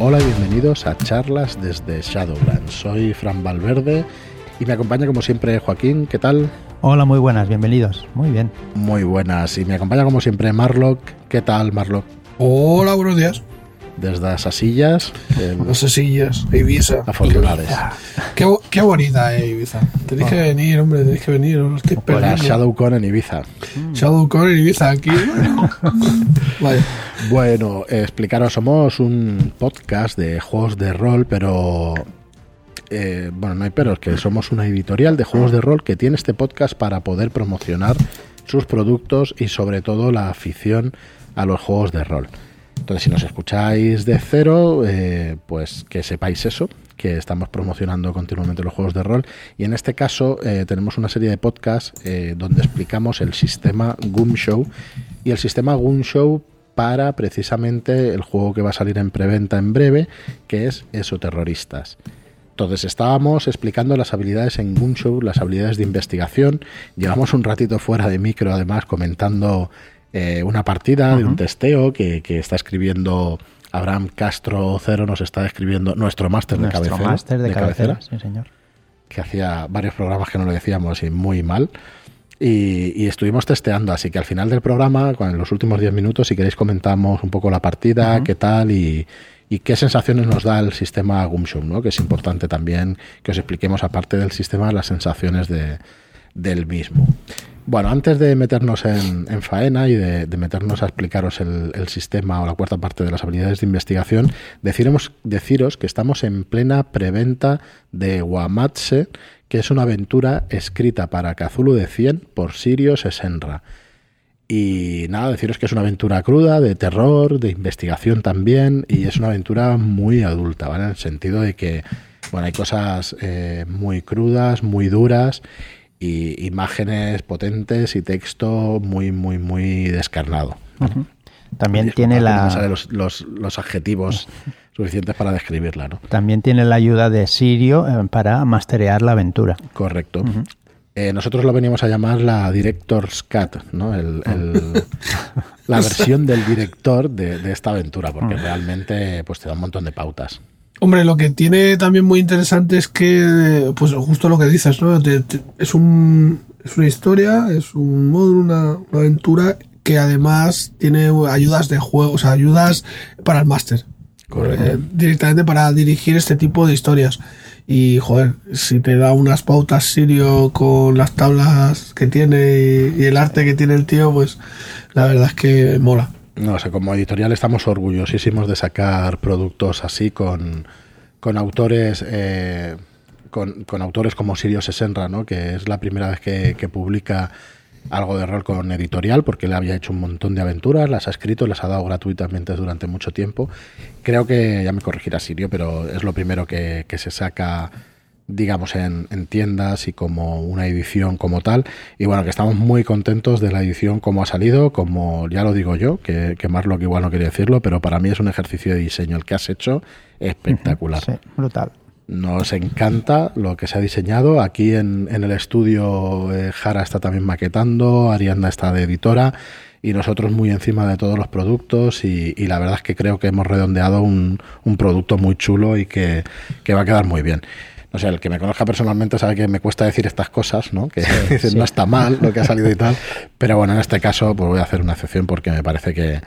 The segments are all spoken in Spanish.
Hola y bienvenidos a charlas desde Shadowlands. Soy Fran Valverde y me acompaña como siempre Joaquín. ¿Qué tal? Hola, muy buenas, bienvenidos. Muy bien. Muy buenas. Y me acompaña como siempre Marlock. ¿Qué tal, Marlock? Hola, buenos días. Desde esas sillas. Las sillas, Ibiza. Afortunades. Qué, qué bonita eh, Ibiza. Tenéis que venir, hombre, tenéis que venir. Os estoy Para esperando. ShadowCon en Ibiza. Shadowcon en Ibiza, aquí. Vaya. Bueno, eh, explicaros, somos un podcast de juegos de rol, pero... eh, bueno, no hay pero, es que somos una editorial de juegos de rol que tiene este podcast para poder promocionar sus productos y sobre todo la afición a los juegos de rol. Entonces, si nos escucháis de cero, eh, pues que sepáis eso, que estamos promocionando continuamente los juegos de rol. Y en este caso eh, tenemos una serie de podcasts eh, donde explicamos el sistema Goom Show y el sistema Goom Show para precisamente el juego que va a salir en preventa en breve, que es Esoterroristas. Entonces estábamos explicando las habilidades en Goom Show, las habilidades de investigación. Llevamos un ratito fuera de micro, además, comentando eh, una partida de un testeo que, que está escribiendo Abraham Castro Cero, nos está escribiendo nuestro máster de Nuestro cabecera. máster de, cabecera, sí, señor. que hacía varios programas que no lo decíamos y muy mal. Y, y estuvimos testeando, así que al final del programa, en los últimos 10 minutos, si queréis comentamos un poco la partida, qué tal y, y qué sensaciones nos da el sistema Gumshow, ¿no? que es importante también que os expliquemos, aparte del sistema, las sensaciones de, del mismo. Bueno, antes de meternos en, en faena y de, meternos a explicaros el, el sistema o la cuarta parte de las habilidades de investigación, deciremos, deciros que estamos en plena preventa de Wamatse, que es una aventura escrita para Cthulhu de 100 por Sirius Esenra. Y nada, deciros que es una aventura cruda, de terror, de investigación también, y es una aventura muy adulta, ¿vale? En el sentido de que, bueno, hay cosas eh, muy crudas, muy duras, y imágenes potentes y texto muy, muy, muy descarnado. También tiene no la salen los, los, los adjetivos suficientes para describirla, ¿no? también tiene la ayuda de Sirio eh, para masterear la aventura. Correcto. Eh, nosotros lo veníamos a llamar la Director's Cut, ¿no? El- el- la versión del director de, de esta aventura, porque realmente pues te da un montón de pautas. Hombre, lo que tiene también muy interesante es que, pues justo lo que dices, ¿no? Te- te- es, un, es una historia, es un módulo, una, una aventura que además tiene ayudas de juego, o sea, ayudas para el máster. Eh, directamente para dirigir este tipo de historias. Y, joder, si te da unas pautas Sirio con las tablas que tiene y, y el arte que tiene el tío, pues la verdad es que mola. No sé, como editorial estamos orgullosísimos de sacar productos así con, con autores eh, con, autores como Sirio Sesenra, ¿no? que es la primera vez que, publica algo de rol con editorial, porque él había hecho un montón de aventuras, las ha escrito, las ha dado gratuitamente durante mucho tiempo. Creo que, ya me corregirá Sirio, pero es lo primero que se saca digamos, en, en tiendas y como una edición como tal. Y bueno, que estamos muy contentos de la edición como ha salido, como ya lo digo yo, que, que Marlock igual no quería decirlo, pero para mí es un ejercicio de diseño el que has hecho espectacular. Sí, brutal. Nos encanta lo que se ha diseñado. Aquí en, en el estudio eh, Jara está también maquetando, Arianda está de editora y nosotros muy encima de todos los productos y, y la verdad es que creo que hemos redondeado un, un producto muy chulo y que, que va a quedar muy bien. No sé, el que me conozca personalmente sabe que me cuesta decir estas cosas, ¿no? Que dices, no está mal lo que ha salido y tal. Pero bueno, en este caso pues voy a hacer una excepción porque me parece que,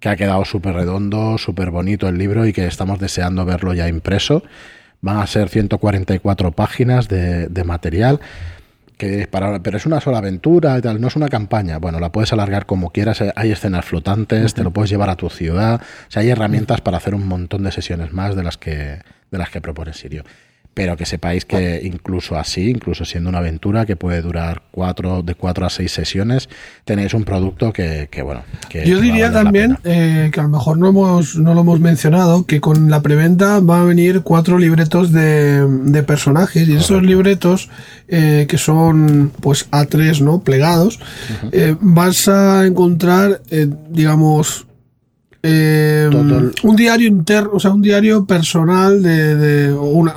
que ha quedado súper redondo, súper bonito el libro y que estamos deseando verlo ya impreso. Van a ser 144 páginas de, de material. Que para- pero es una sola aventura y tal, no es una campaña. Bueno, la puedes alargar como quieras, eh, hay escenas flotantes, te lo puedes llevar a tu ciudad. O sea, hay herramientas para hacer un montón de sesiones más de las que, de las que propone Sirio. Pero que sepáis que incluso así, incluso siendo una aventura que puede durar cuatro, de cuatro a seis sesiones, tenéis un producto que, que, bueno. Que Yo va diría también eh, que a lo mejor no, hemos, no lo hemos mencionado, que con la preventa van a venir cuatro libretos de, de personajes y esos libretos eh, que son pues A3, ¿no? Plegados, eh, vas a encontrar, digamos, eh, un diario interno, o sea, un diario personal de, de una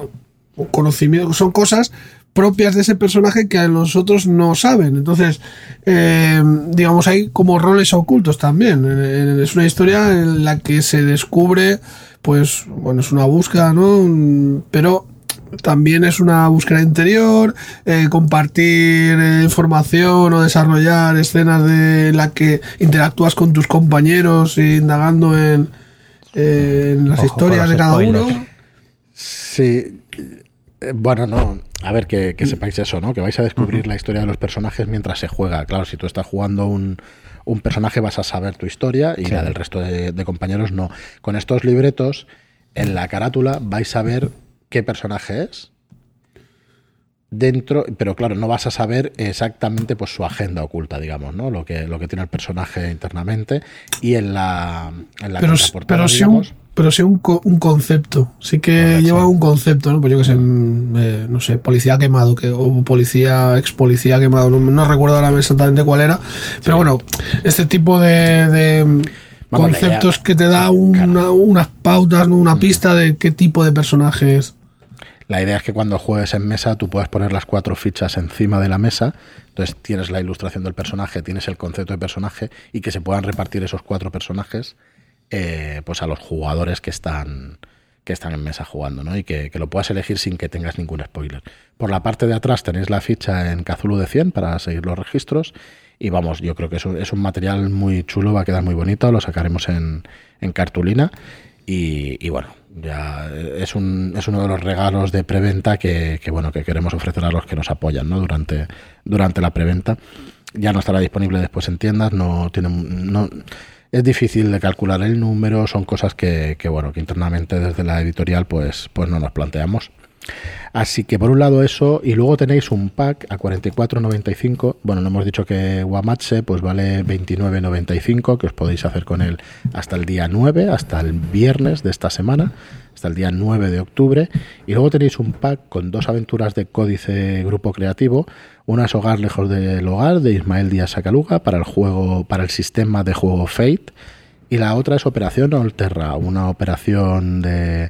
conocimiento, son cosas propias de ese personaje que los otros no saben. Entonces, eh, digamos, hay como roles ocultos también. Eh, Es una historia en la que se descubre pues, bueno, es una búsqueda, ¿no? Pero también es una búsqueda interior, eh, compartir eh, información o desarrollar escenas de la que interactúas con tus compañeros indagando en, en las historias de cada uno. Sí, eh, bueno, no. A ver, que, que, sepáis eso, ¿no? Que vais a descubrir la historia de los personajes mientras se juega. Claro, si tú estás jugando un, un personaje vas a saber tu historia y la del resto de, de, compañeros no. Con estos libretos, en la carátula vais a ver qué personaje es. Dentro, pero claro, no vas a saber exactamente pues su agenda oculta, digamos, ¿no? Lo que, lo que tiene el personaje internamente. Y en la, en la pero, pero digamos, un, pero sí un, un, concepto. Sí que lleva un concepto, ¿no? Pues yo que sé, eh, no sé, policía quemado, que, o policía, ex policía quemado, no, no recuerdo ahora exactamente cuál era. Pero bueno, este tipo de, de Vamos, conceptos que te da una, claro. unas pautas, ¿no? una pista de qué tipo de personaje es. La idea es que cuando juegues en mesa tú puedas poner las cuatro fichas encima de la mesa, entonces tienes la ilustración del personaje, tienes el concepto de personaje y que se puedan repartir esos cuatro personajes eh, pues a los jugadores que están que están en mesa jugando, ¿no? Y que, que, lo puedas elegir sin que tengas ningún spoiler. Por la parte de atrás tenéis la ficha en Cthulhu de 100 para seguir los registros y vamos, yo creo que es un, es un material muy chulo, va a quedar muy bonito, lo sacaremos en, cartulina y, y, bueno, ya es, un, es uno de los regalos de preventa que, que, bueno que queremos ofrecer a los que nos apoyan ¿no? durante, durante la preventa. Ya no estará disponible después en tiendas, no tiene no, es difícil de calcular el número, son cosas que, que, bueno que internamente desde la editorial pues, pues no nos planteamos. Así que por un lado eso, y luego tenéis un pack a 44.95. Bueno, no hemos dicho que Guamatse pues vale 29.95, que os podéis hacer con él hasta el día 9, hasta el viernes de esta semana, hasta el día 9 de octubre. Y luego tenéis un pack con dos aventuras de códice grupo creativo. Una es Hogar lejos del hogar de Ismael Díaz Sacaluga para el juego, para el sistema de juego Fate. Y la otra es Operación Olterra, una operación de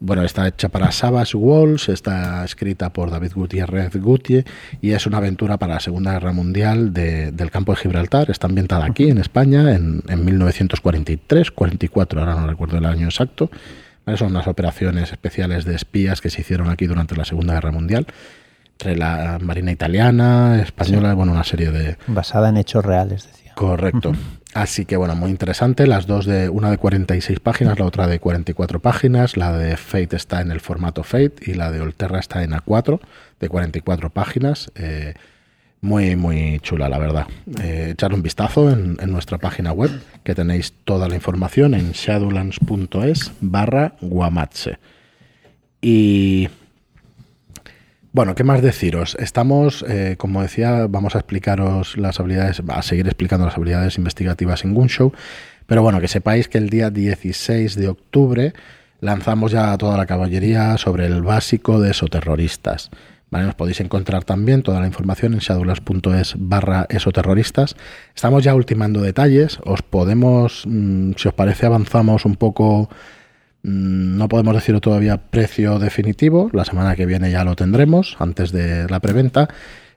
bueno, está hecha para Savage Walls, está escrita por David Gutiérrez Gutiérrez y es una aventura para la Segunda Guerra Mundial de, del campo de Gibraltar. Está ambientada aquí en España en, en 1943, 44, ahora no recuerdo el año exacto. Son unas operaciones especiales de espías que se hicieron aquí durante la Segunda Guerra Mundial entre la Marina italiana, española, sí. bueno, una serie de... Basada en hechos reales, decía. Correcto. Así que bueno, muy interesante. Las dos de una de 46 páginas, la otra de 44 páginas. La de Fate está en el formato Fate y la de Olterra está en A4 de 44 páginas. Eh, muy, muy chula, la verdad. Eh, echar un vistazo en, en, nuestra página web, que tenéis toda la información en shadowlands.es barra guamatse. Y bueno, ¿qué más deciros? Estamos, eh, como decía, vamos a explicaros las habilidades, a seguir explicando las habilidades investigativas en Gunshow, pero bueno, que sepáis que el día 16 de octubre lanzamos ya toda la caballería sobre el básico de esoterroristas. ¿Vale? Nos podéis encontrar también toda la información en shadowlands.es barra esoterroristas. Estamos ya ultimando detalles, os podemos, mmm, si os parece, avanzamos un poco Mm, no podemos decirlo todavía precio definitivo, la semana que viene ya lo tendremos, antes de la preventa,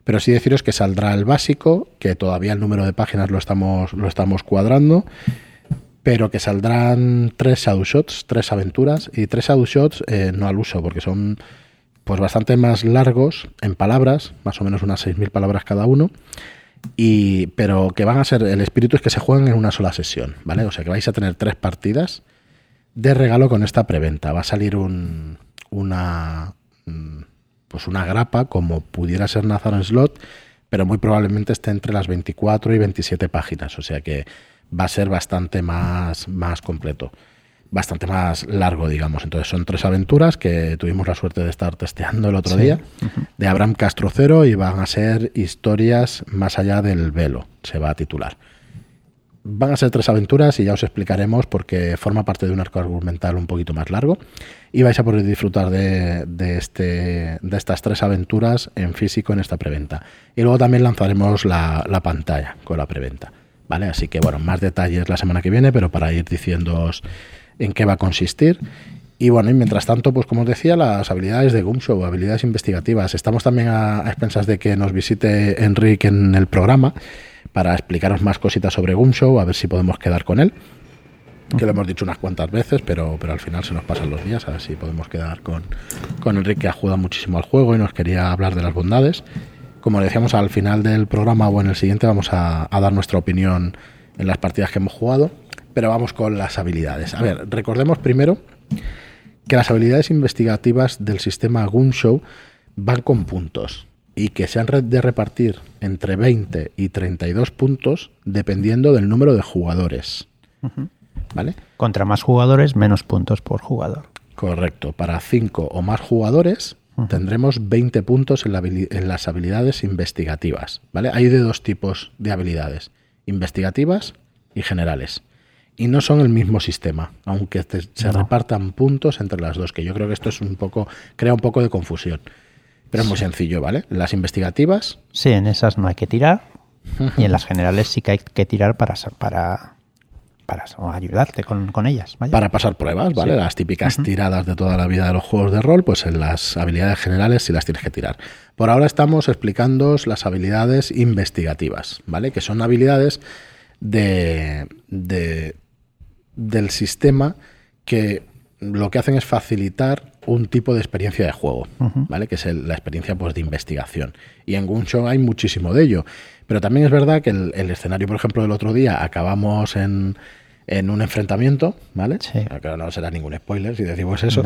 pero sí deciros que saldrá el básico, que todavía el número de páginas lo estamos, lo estamos cuadrando, pero que saldrán tres shadow shots, tres aventuras, y tres shadow shots eh, no al uso, porque son pues bastante más largos en palabras, más o menos unas 6.000 palabras cada uno, y, pero que van a ser, el espíritu es que se juegan en una sola sesión, ¿vale? O sea que vais a tener tres partidas de regalo con esta preventa. Va a salir un, una, mm, pues una grapa como pudiera ser Nathan Slot, pero muy probablemente esté entre las 24 y 27 páginas, o sea que va a ser bastante más, más completo, bastante más largo, digamos. Entonces son tres aventuras que tuvimos la suerte de estar testeando el otro sí. día, de Abraham Castro Cero, y van a ser historias más allá del velo, se va a titular. Van a ser tres aventuras y ya os explicaremos porque forma parte de un arco argumental un poquito más largo y vais a poder disfrutar de, de, este, de estas tres aventuras en físico en esta preventa. Y luego también lanzaremos la, la pantalla con la preventa. ¿Vale? Así que bueno, más detalles la semana que viene, pero para ir diciéndoos en qué va a consistir. Y bueno, y mientras tanto, pues como os decía, las habilidades de Gumshow, habilidades investigativas. Estamos también a, a expensas de que nos visite Enrique en el programa para explicaros más cositas sobre Gumshow, a ver si podemos quedar con él. que lo hemos dicho unas cuantas veces, pero, pero al final se nos pasan los días, a ver si podemos quedar con, con Enrique, que ayuda muchísimo al juego y nos quería hablar de las bondades. Como le decíamos al final del programa o en el siguiente vamos a, a dar nuestra opinión en las partidas que hemos jugado, pero vamos con las habilidades. A ver, recordemos primero que las habilidades investigativas del sistema Gunshow van con puntos y que se han de repartir entre 20 y 32 puntos dependiendo del número de jugadores. ¿Vale? Contra más jugadores, menos puntos por jugador. Correcto. Para 5 o más jugadores tendremos 20 puntos en, en, las habilidades investigativas. ¿Vale? Hay de dos tipos de habilidades, investigativas y generales. Y no son el mismo sistema, aunque se repartan puntos entre las dos, que yo creo que esto es un poco, crea un poco de confusión. Pero es muy sencillo, ¿vale? Las investigativas. Sí, en esas no hay que tirar. y en las generales sí que hay que tirar para, para, para ayudarte con, ellas. Para pasar pruebas, ¿vale? Las típicas tiradas de toda la vida de los juegos de rol, pues en las habilidades generales sí las tienes que tirar. Por ahora estamos explicando las habilidades investigativas, ¿vale? Que son habilidades de, de del sistema que lo que hacen es facilitar un tipo de experiencia de juego, ¿vale? Que es la experiencia pues, de investigación. Y en Gunshow hay muchísimo de ello. Pero también es verdad que el, escenario, por ejemplo, del otro día acabamos en, en un enfrentamiento, ¿vale? Sí. Claro, no será ningún spoiler si decimos eso.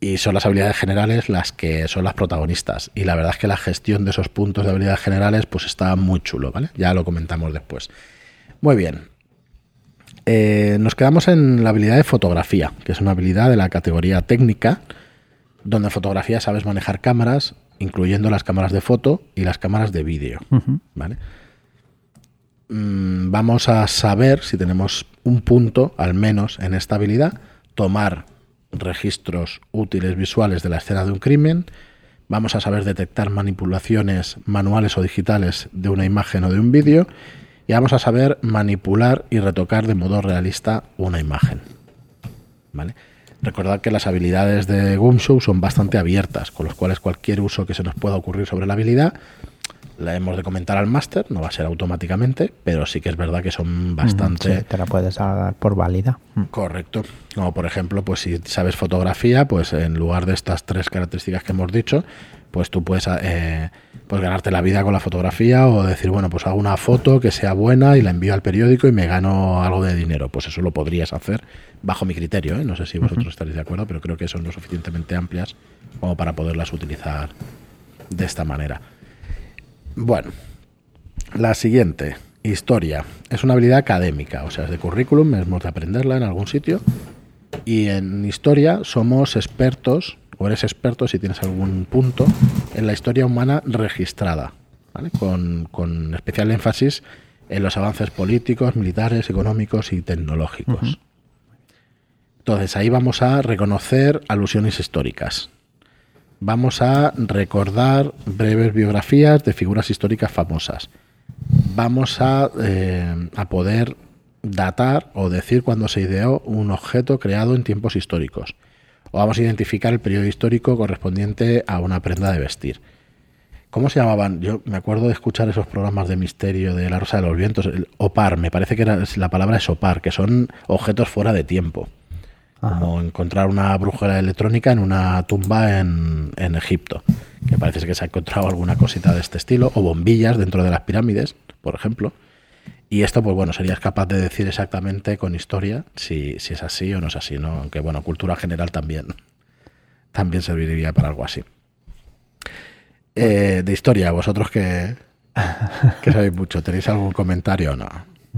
Y son las habilidades generales las que son las protagonistas. Y la verdad es que la gestión de esos puntos de habilidades generales pues está muy chulo, ¿vale? Ya lo comentamos después. Muy bien. Eh, nos quedamos en la habilidad de fotografía, que es una habilidad de la categoría técnica, donde en fotografía sabes manejar cámaras, incluyendo las cámaras de foto y las cámaras de vídeo. ¿vale? Mm, vamos a saber si tenemos un punto, al menos en esta habilidad, tomar registros útiles visuales de la escena de un crimen, vamos a saber detectar manipulaciones manuales o digitales de una imagen o de un vídeo y vamos a saber manipular y retocar de modo realista una imagen. ¿Vale? Recordad que las habilidades de Gumshow son bastante abiertas, con los cuales cualquier uso que se nos pueda ocurrir sobre la habilidad la hemos de comentar al máster, no va a ser automáticamente, pero sí que es verdad que son bastante... te la puedes dar por válida. Correcto. Como por ejemplo, pues si sabes fotografía, pues en lugar de estas tres características que hemos dicho, pues tú puedes, eh, pues ganarte la vida con la fotografía o decir, bueno, pues hago una foto que sea buena y la envío al periódico y me gano algo de dinero. Pues eso lo podrías hacer bajo mi criterio. ¿eh? No sé si vosotros estaréis de acuerdo, pero creo que son lo suficientemente amplias como para poderlas utilizar de esta manera. Bueno, la siguiente, historia. Es una habilidad académica, o sea, es de currículum, hemos de aprenderla en algún sitio. Y en historia somos expertos o eres experto si tienes algún punto en la historia humana registrada, con, especial énfasis en los avances políticos, militares, económicos y tecnológicos. Entonces ahí vamos a reconocer alusiones históricas. Vamos a recordar breves biografías de figuras históricas famosas. Vamos a, eh, a poder datar o decir cuándo se ideó un objeto creado en tiempos históricos o vamos a identificar el periodo histórico correspondiente a una prenda de vestir. ¿Cómo se llamaban? Yo me acuerdo de escuchar esos programas de misterio de La Rosa de los Vientos, el OPAR, me parece que era, la palabra es OPAR, que son objetos fuera de tiempo. Como encontrar una brújula electrónica en una tumba en, en Egipto, que parece que se ha encontrado alguna cosita de este estilo, o bombillas dentro de las pirámides, por ejemplo. Y esto, pues bueno, serías capaz de decir exactamente con historia si, si es así o no es así, ¿no? Aunque bueno, cultura general también, también serviría para algo así. Eh, de historia, vosotros que, que sabéis mucho, ¿tenéis algún comentario o no?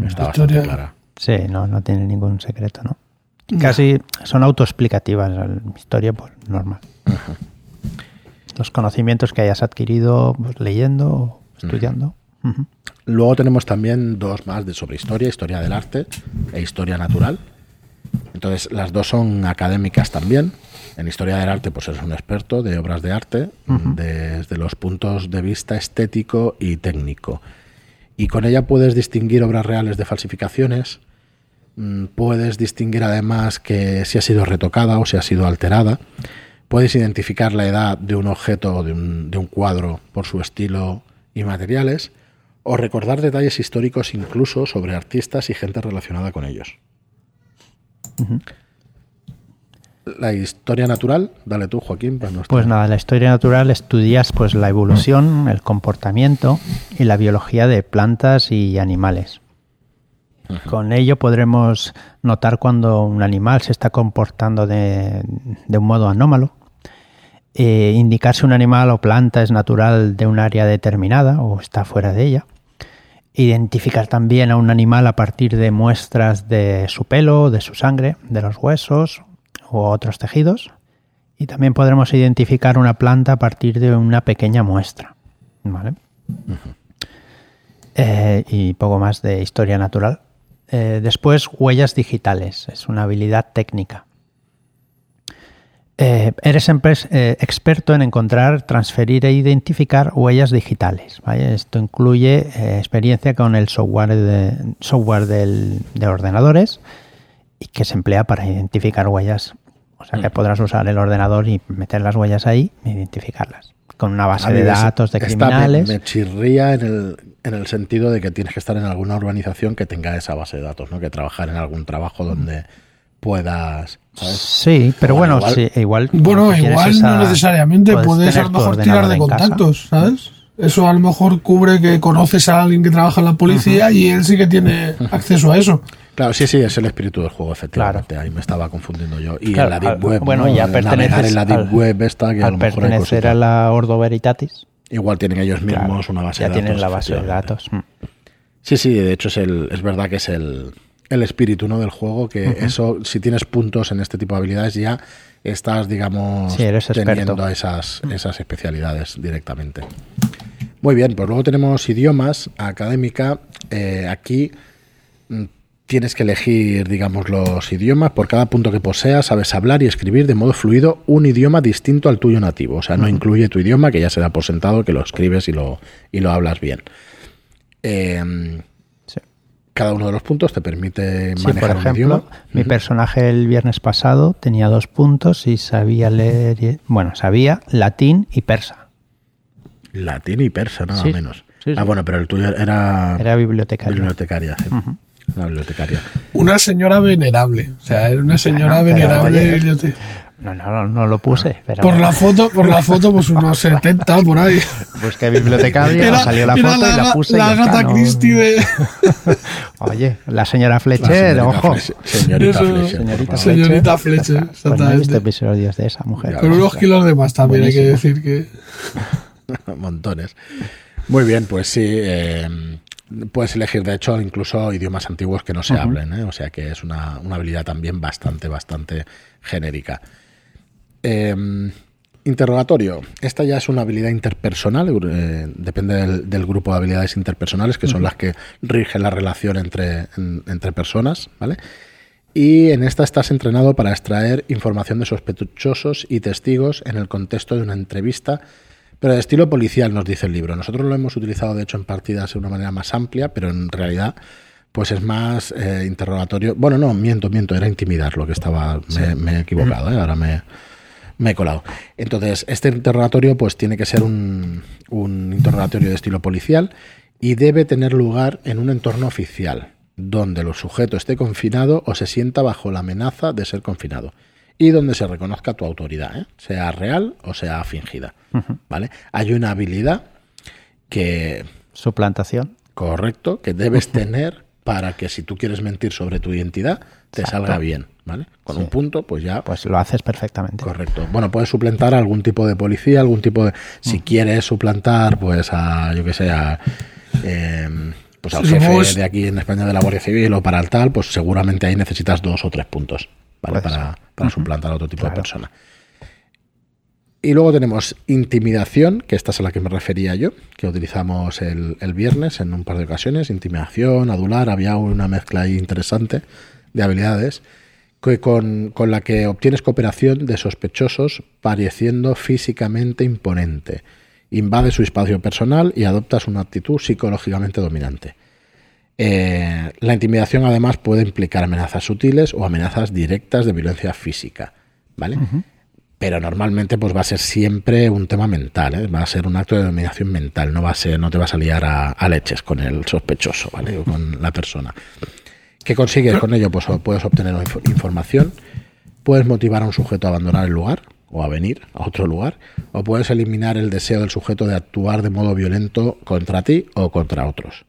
Está bastante clara. Sí, no, no tiene ningún secreto, ¿no? Casi son autoexplicativas, la historia, pues normal. Los conocimientos que hayas adquirido pues, leyendo o estudiando. Luego tenemos también dos más de sobre historia, historia del arte e historia natural. Entonces, las dos son académicas también. En historia del arte, pues eres un experto de obras de arte desde los puntos de vista estético y técnico. Y con ella puedes distinguir obras reales de falsificaciones, mm, puedes distinguir además que si ha sido retocada o si ha sido alterada, puedes identificar la edad de un objeto o de un, de un cuadro por su estilo y materiales, o recordar detalles históricos incluso sobre artistas y gente relacionada con ellos. La historia natural, dale tú, Joaquín. Pues nada, la historia natural estudias pues la evolución, el comportamiento y la biología de plantas y animales. Con ello podremos notar cuando un animal se está comportando de, un modo anómalo, eh, indicar si un animal o planta es natural de un área determinada o está fuera de ella, identificar también a un animal a partir de muestras de su pelo, de su sangre, de los huesos u otros tejidos, y también podremos identificar una planta a partir de una pequeña muestra. Eh, y poco más de historia natural. Eh, después, huellas digitales. Es una habilidad técnica. Eh, eres eh, experto en encontrar, transferir e identificar huellas digitales. Esto incluye experiencia con el software, de, software de ordenadores y que se emplea para identificar huellas. O sea que mm. podrás usar el ordenador y meter las huellas ahí e identificarlas. Con una base de datos de criminales. me chirría en el, en el sentido de que tienes que estar en alguna urbanización que tenga esa base de datos, ¿no? Que trabajar en algún trabajo donde puedas. Sí, pero bueno, igual, sí, igual. Bueno, igual no necesariamente puedes, a lo mejor tirar de contactos, ¿sabes? Eso a lo mejor cubre que conoces a alguien que trabaja en la policía y él sí que tiene acceso a eso. Claro, sí, sí, es el espíritu del juego, efectivamente. Ahí me estaba confundiendo yo. Y en la Deep Web. Bueno, ya perteneces en la Deep Web esta que a lo mejor pertenecer a la Ordo Veritatis. Igual tienen ellos mismos una base de datos. Ya tienen la base de datos. Mm. Sí, sí, de hecho es, el, es verdad que es el, el espíritu ¿no? del juego, que eso, si tienes puntos en este tipo de habilidades, ya estás, digamos, teniendo esas, mm. esas especialidades directamente. Muy bien, pues luego tenemos idiomas, académica. Eh, aquí mm, tienes que elegir, digamos, los idiomas. Por cada punto que poseas, sabes hablar y escribir de modo fluido un idioma distinto al tuyo nativo. O sea, no incluye tu idioma, que ya se da por sentado que lo escribes y lo, y lo hablas bien. Em, cada uno de los puntos te permite manejar por ejemplo, Mi personaje el viernes pasado tenía dos puntos y sabía leer, bueno, sabía latín y persa. Latín y persa, nada menos. ah, bueno, pero el tuyo era... Era bibliotecaria. Bibliotecaria, sí. Una bibliotecaria. Una señora venerable. O sea, era una señora venerable. No, no, no lo puse. por la foto, por la foto, pues unos 70 por ahí. Busqué bibliotecaria, salió la foto y la puse. La gata Christie de. Oye, la señora Fletcher, ojo. señorita Fletcher. Señorita, señorita Fletcher, pues exactamente. episodios de esa mujer. Con unos kilos de más también, hay que decir que. Montones. Muy bien, pues sí. Eh, puedes elegir, de hecho, incluso idiomas antiguos que no se hablen, ¿eh? o sea que es una, habilidad también bastante, bastante genérica. Em, interrogatorio. Esta ya es una habilidad interpersonal, eh, depende del, grupo de habilidades interpersonales, que son las que rigen la relación entre, entre personas, ¿vale? Y en esta estás entrenado para extraer información de sospechosos y testigos en el contexto de una entrevista pero de estilo policial, nos dice el libro. Nosotros lo hemos utilizado, de hecho, en partidas de una manera más amplia, pero en realidad pues es más eh, interrogatorio. Bueno, no, miento, miento, era intimidar lo que estaba, me, he equivocado, ¿eh? ahora me, he colado. Entonces, este interrogatorio pues tiene que ser un, un interrogatorio de estilo policial y debe tener lugar en un entorno oficial, donde el sujeto esté confinado o se sienta bajo la amenaza de ser confinado y donde se reconozca tu autoridad, ¿eh? sea real o sea fingida. ¿Vale? Hay una habilidad que. Suplantación. Correcto, que debes tener para que si tú quieres mentir sobre tu identidad, te salga bien. ¿Vale? Con un punto, pues ya. Pues lo haces perfectamente. Correcto. Bueno, puedes suplantar a algún tipo de policía, algún tipo de. Si quieres suplantar, pues a, yo que sé, a. Em, pues al jefe de aquí en España de la Guardia Civil o para el tal, pues seguramente ahí necesitas dos o tres puntos. Para, suplantar a otro tipo de persona. Y luego tenemos intimidación, que esta es a la que me refería yo, que utilizamos el, viernes en un par de ocasiones. Intimidación, adular, había una mezcla ahí interesante de habilidades que con, con, la que obtienes cooperación de sospechosos pareciendo físicamente imponente. Invade su espacio personal y adoptas una actitud psicológicamente dominante. Eh, la intimidación además puede implicar amenazas sutiles o amenazas directas de violencia física, ¿vale? Pero normalmente pues va a ser siempre un tema mental, ¿eh? va a ser un acto de dominación mental, no va a ser, no te vas a liar a, leches con el sospechoso, ¿vale? O con la persona. ¿Qué consigues con ello? Pues puedes obtener inf- información, puedes motivar a un sujeto a abandonar el lugar o a venir a otro lugar, o puedes eliminar el deseo del sujeto de actuar de modo violento contra ti o contra otros.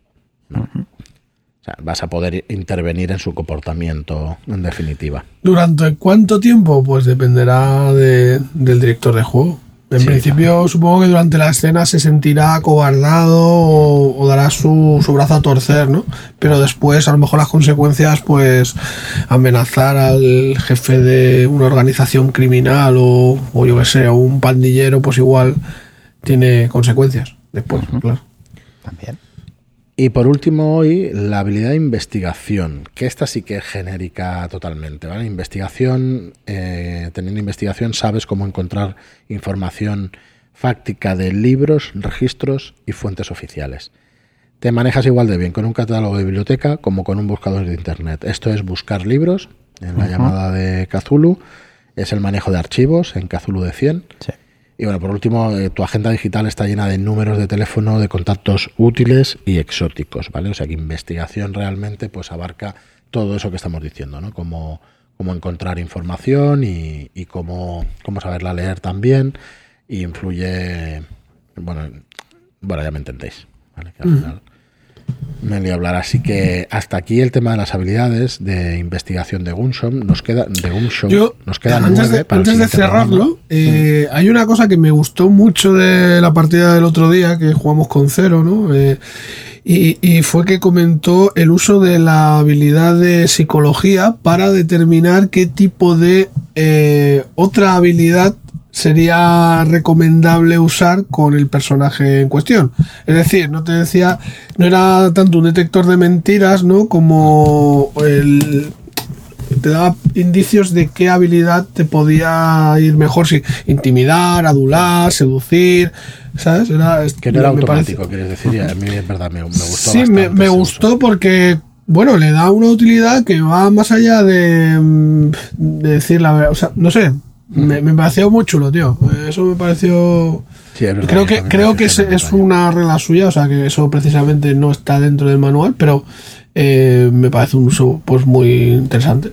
¿no? O sea, vas a poder intervenir en su comportamiento en definitiva. ¿Durante cuánto tiempo? Pues dependerá de- del director de juego. En Sí, principio, supongo que durante la escena se sentirá acobardado o, o dará su, su brazo a torcer, ¿no? Pero después, a lo mejor las consecuencias, pues amenazar al jefe de una organización criminal o, o yo que sé, o un pandillero, pues igual tiene consecuencias después, claro. También. Y por último hoy, la habilidad de investigación, que esta sí que es genérica totalmente, ¿vale? Investigación, eh, teniendo investigación sabes cómo encontrar información fáctica de libros, registros y fuentes oficiales. Te manejas igual de bien con un catálogo de biblioteca como con un buscador de internet. Esto es buscar libros en la llamada de Cthulhu, es el manejo de archivos en Cthulhu de 100 Sí. Y bueno, por último, eh, tu agenda digital está llena de números de teléfono, de contactos útiles y exóticos, ¿vale? O sea que investigación realmente pues abarca todo eso que estamos diciendo, ¿no? Cómo, cómo encontrar información y, y cómo, cómo saberla leer también. Y influye, bueno, bueno, ya me entendéis, ¿vale? Que al final me voy a hablar. Así que hasta aquí el tema de las habilidades de investigación de Gunshom. Nos queda, de Gunshom, Yo, nos quedan antes nueve de, para antes de cerrarlo, eh, hay una cosa que me gustó mucho de la partida del otro día, que jugamos con cero, ¿no? Eh, y, y fue que comentó el uso de la habilidad de psicología para determinar qué tipo de eh, otra habilidad sería recomendable usar con el personaje en cuestión. Es decir, no te decía, no era tanto un detector de mentiras, ¿no? Como el, te daba indicios de qué habilidad te podía ir mejor, si intimidar, adular, seducir, ¿sabes? Era, Que no era automático, parece- quieres decir, a mí es verdad, me, me gustó Sí, me, gustó uso. porque, bueno, le da una utilidad que va más allá de, mm, de decir la verdad. O sea, no sé, me, me pareció muy chulo, tío. Eso me pareció... Sí, es verdad, Creo que, creo que es, una regla suya, o sea que eso precisamente no está dentro del manual, pero eh, me parece un uso pues muy interesante.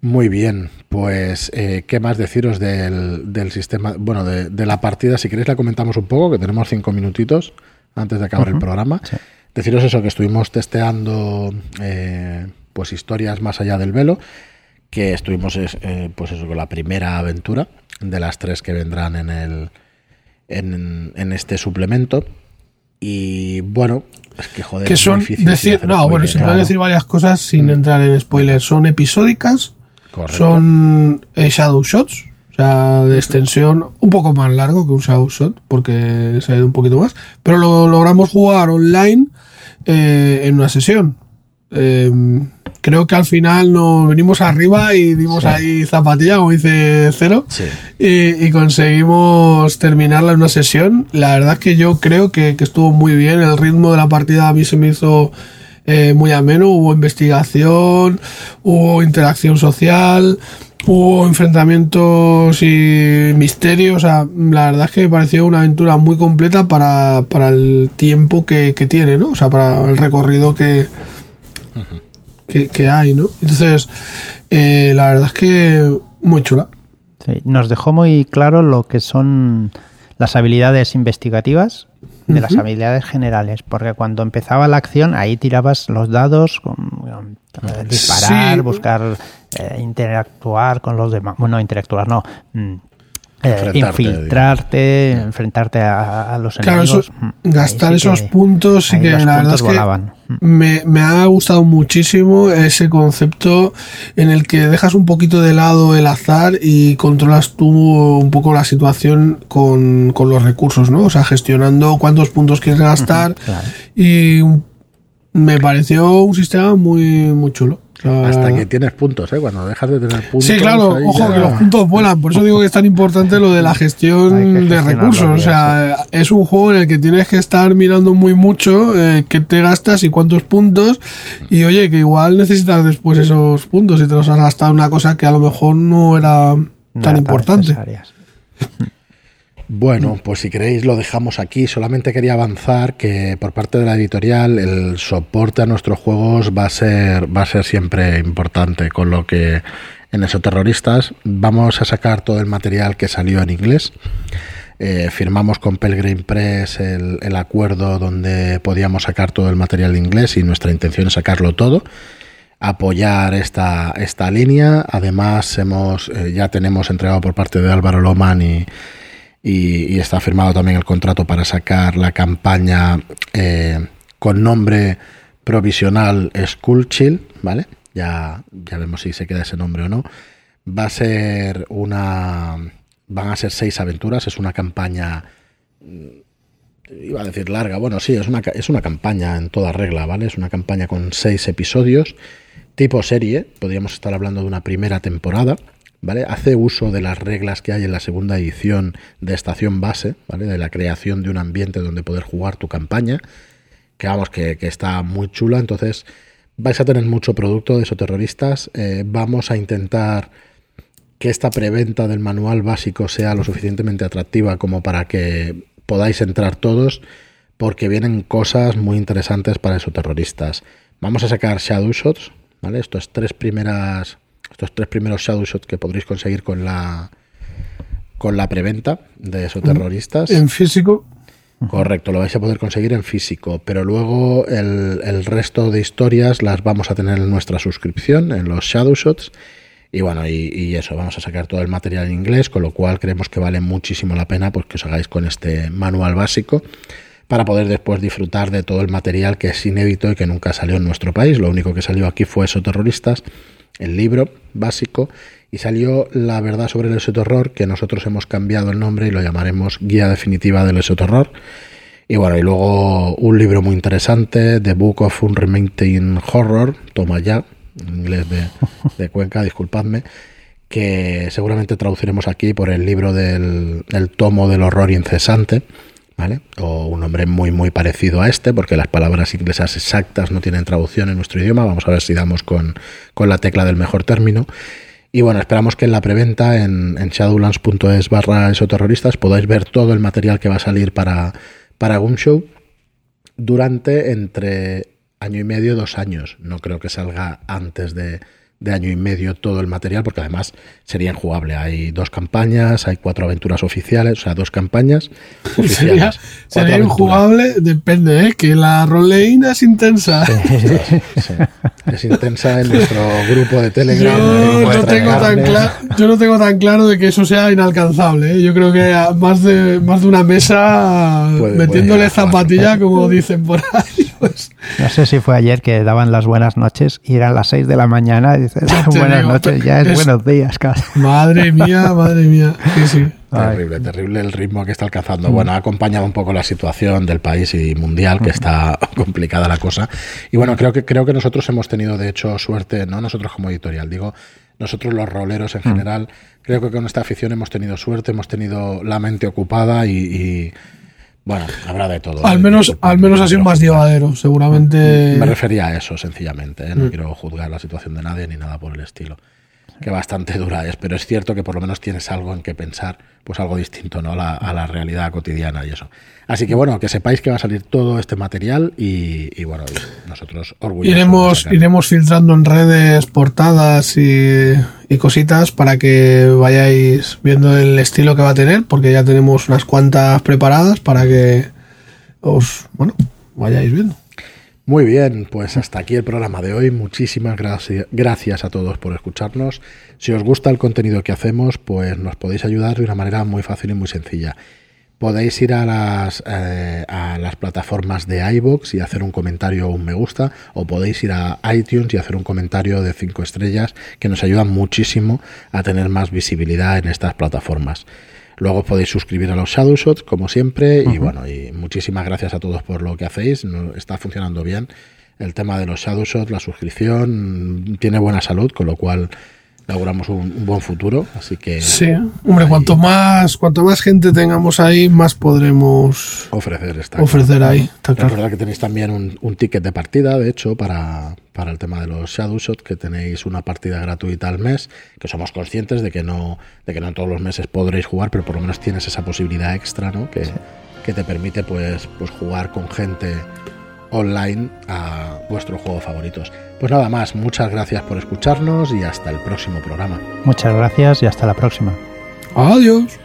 Muy bien, pues eh, qué más deciros del, del sistema, bueno, de, de la partida, si queréis la comentamos un poco, que tenemos cinco minutitos antes de acabar el programa. sí. Deciros eso, que estuvimos testeando eh, pues historias más allá del velo, que estuvimos es- eh, pues eso con la primera aventura de las tres que vendrán en el en, en este suplemento. Y bueno, es que joder, que son difícil decir, no, bueno, se pueden decir varias cosas sin entrar en spoilers. Son episódicas, Correcto. son eh, shadow shots, o sea, de extensión un poco más largo que un shadow shot, porque se ha ido un poquito más, pero lo logramos jugar online eh, en una sesión. Eh, creo que al final nos venimos arriba y dimos ahí zapatilla, como dice Cero, Sí. y, y conseguimos terminarla en una sesión. La verdad es que yo creo que, que estuvo muy bien. El ritmo de la partida a mí se me hizo eh, muy ameno. Hubo investigación, hubo interacción social, hubo enfrentamientos y misterios. O sea, la verdad es que me pareció una aventura muy completa para, para el tiempo que, que tiene, ¿no? O sea, para el recorrido que, que, que hay, ¿no? Entonces, eh, la verdad es que muy chula. Sí, nos dejó muy claro lo que son las habilidades investigativas de las habilidades generales, porque cuando empezaba la acción ahí tirabas los dados, con, con, disparar, Sí. buscar, eh, interactuar con los demás, bueno, interactuar no, mm, eh, Enfrentarte, infiltrarte, enfrentarte a, a los Claro, eso, enemigos. mm, gastar sí esos que- puntos sí que los la verdad es que volaban. Mm. me, me ha gustado muchísimo ese concepto en el que dejas un poquito de lado el azar y controlas tú un poco la situación con, con los recursos, ¿no? O sea, gestionando cuántos puntos quieres gastar claro. y me pareció un sistema muy, muy chulo. Hasta que tienes puntos, ¿eh? Cuando dejas de tener puntos. Sí, claro, ojo ya- que los puntos vuelan, por eso digo que es tan importante lo de la gestión de recursos. O sea, es un juego en el que tienes que estar mirando muy mucho eh, qué te gastas y cuántos puntos. Y oye, que igual necesitas después esos puntos y te los has gastado en una cosa que a lo mejor no era No tan eran importante. necesarias. Bueno, pues si queréis lo dejamos aquí. Solamente quería avanzar que por parte de la editorial el soporte a nuestros juegos va a ser, va a ser siempre importante, con lo que en eso terroristas vamos a sacar todo el material que salió en inglés. Eh, firmamos con Pelgrim Press el, el, acuerdo donde podíamos sacar todo el material de inglés y nuestra intención es sacarlo todo apoyar esta, esta línea. Además, hemos, eh, ya tenemos entregado por parte de Álvaro Loman y, y, está firmado también el contrato para sacar la campaña eh, con nombre provisional School Chill, ¿vale? Ya, ya vemos si se queda ese nombre o no. Va a ser una. Van a ser seis aventuras, es una campaña. Iba a decir larga, bueno, sí, es una, es una campaña en toda regla, ¿vale? Es una campaña con seis episodios, tipo serie, podríamos estar hablando de una primera temporada, ¿vale? Hace uso de las reglas que hay en la segunda edición de Estación Base, ¿vale? De la creación de un ambiente donde poder jugar tu campaña, que vamos, que, está muy chula, entonces vais a tener mucho producto de esos terroristas, eh, vamos a intentar que esta preventa del manual básico sea lo suficientemente atractiva como para que podáis entrar todos, porque vienen cosas muy interesantes para esos terroristas. Vamos a sacar Shadow Shots, ¿vale? Estos tres primeras estos tres primeros shadow shots que podréis conseguir con la con la preventa de esos terroristas. En físico. Correcto, lo vais a poder conseguir en físico, pero luego el, el, resto de historias las vamos a tener en nuestra suscripción, en los Shadow Shots. Y bueno, y, y, eso, vamos a sacar todo el material en inglés, con lo cual creemos que vale muchísimo la pena pues, que os hagáis con este manual básico para poder después disfrutar de todo el material que es inédito y que nunca salió en nuestro país. Lo único que salió aquí fue esos terroristas el libro básico, y salió La verdad sobre el exoterror, que nosotros hemos cambiado el nombre y lo llamaremos Guía Definitiva del Exoterror. Y bueno, y luego un libro muy interesante, The Book of Unremitting Horror, toma ya, en inglés de, de Cuenca, disculpadme, que seguramente traduciremos aquí por el libro del el tomo del horror incesante o un nombre muy muy parecido a este, porque las palabras inglesas exactas no tienen traducción en nuestro idioma. Vamos a ver si damos con, la tecla del mejor término. Y bueno, esperamos que en la preventa en, en shadowlands.es barra esoterroristas podáis ver todo el material que va a salir para, para Show durante entre año y medio, dos años. No creo que salga antes de, de año y medio todo el material, porque además sería injugable. Hay dos campañas, hay cuatro aventuras oficiales, o sea, dos campañas oficiales. Sería, injugable, depende, ¿eh? que la roleína es intensa. Es intensa en nuestro grupo de Telegram. Yo, no tengo, tan claro, yo no tengo tan claro de que eso sea inalcanzable. ¿eh? Yo creo que más de, más de una mesa metiéndole zapatilla, como dicen por ahí. Pues. No sé si fue ayer que daban las buenas noches y eran las seis de la mañana buenas noches, ya es, buenos días, Madre mía, madre mía. Terrible, terrible el ritmo que está alcanzando. Mm. Bueno, ha acompañado un poco la situación del país y mundial, que está complicada la cosa. Y bueno, creo que, creo que nosotros hemos tenido, de hecho, suerte, no nosotros como editorial, digo, nosotros los roleros en mm. general, creo que con esta afición hemos tenido suerte, hemos tenido la mente ocupada y bueno, habrá de todo. Al menos, al menos ha sido más llevadero, seguramente. Me refería a eso, sencillamente. ¿eh? No mm. quiero juzgar la situación de nadie ni nada por el estilo. Que bastante dura es, pero es cierto que por lo menos tienes algo en que pensar, pues algo distinto ¿no? a, la, a la realidad cotidiana y eso. Así que bueno, que sepáis que va a salir todo este material y, bueno, nosotros orgullosos. Iremos, iremos filtrando en redes portadas y, y, cositas para que vayáis viendo el estilo que va a tener, porque ya tenemos unas cuantas preparadas para que os, bueno, vayáis viendo. Muy bien, pues hasta aquí el programa de hoy. Muchísimas gracias, a todos por escucharnos. Si os gusta el contenido que hacemos, pues nos podéis ayudar de una manera muy fácil y muy sencilla podéis ir a las, eh, a las plataformas de iBox y hacer un comentario o un me gusta, o podéis ir a iTunes y hacer un comentario de 5 estrellas, que nos ayudan muchísimo a tener más visibilidad en estas plataformas. Luego podéis suscribir a los Shadowshots, como siempre, y bueno, y muchísimas gracias a todos por lo que hacéis, está funcionando bien. El tema de los Shadowshots, la suscripción, tiene buena salud, con lo cual auguramos un, buen futuro, así que... Sí, hombre, cuanto más, cuanto más gente tengamos ahí, más podremos ofrecer, esta ofrecer ahí. Es verdad que tenéis también un, ticket de partida, de hecho, para, para el tema de los Shadowshot, que tenéis una partida gratuita al mes, que somos conscientes de que no, de que no todos los meses podréis jugar, pero por lo menos tienes esa posibilidad extra, ¿no? Que, que te permite pues, pues jugar con gente online a vuestros juegos favoritos. Pues nada más, muchas gracias por escucharnos y hasta el próximo programa. Muchas gracias y hasta la próxima. Adiós.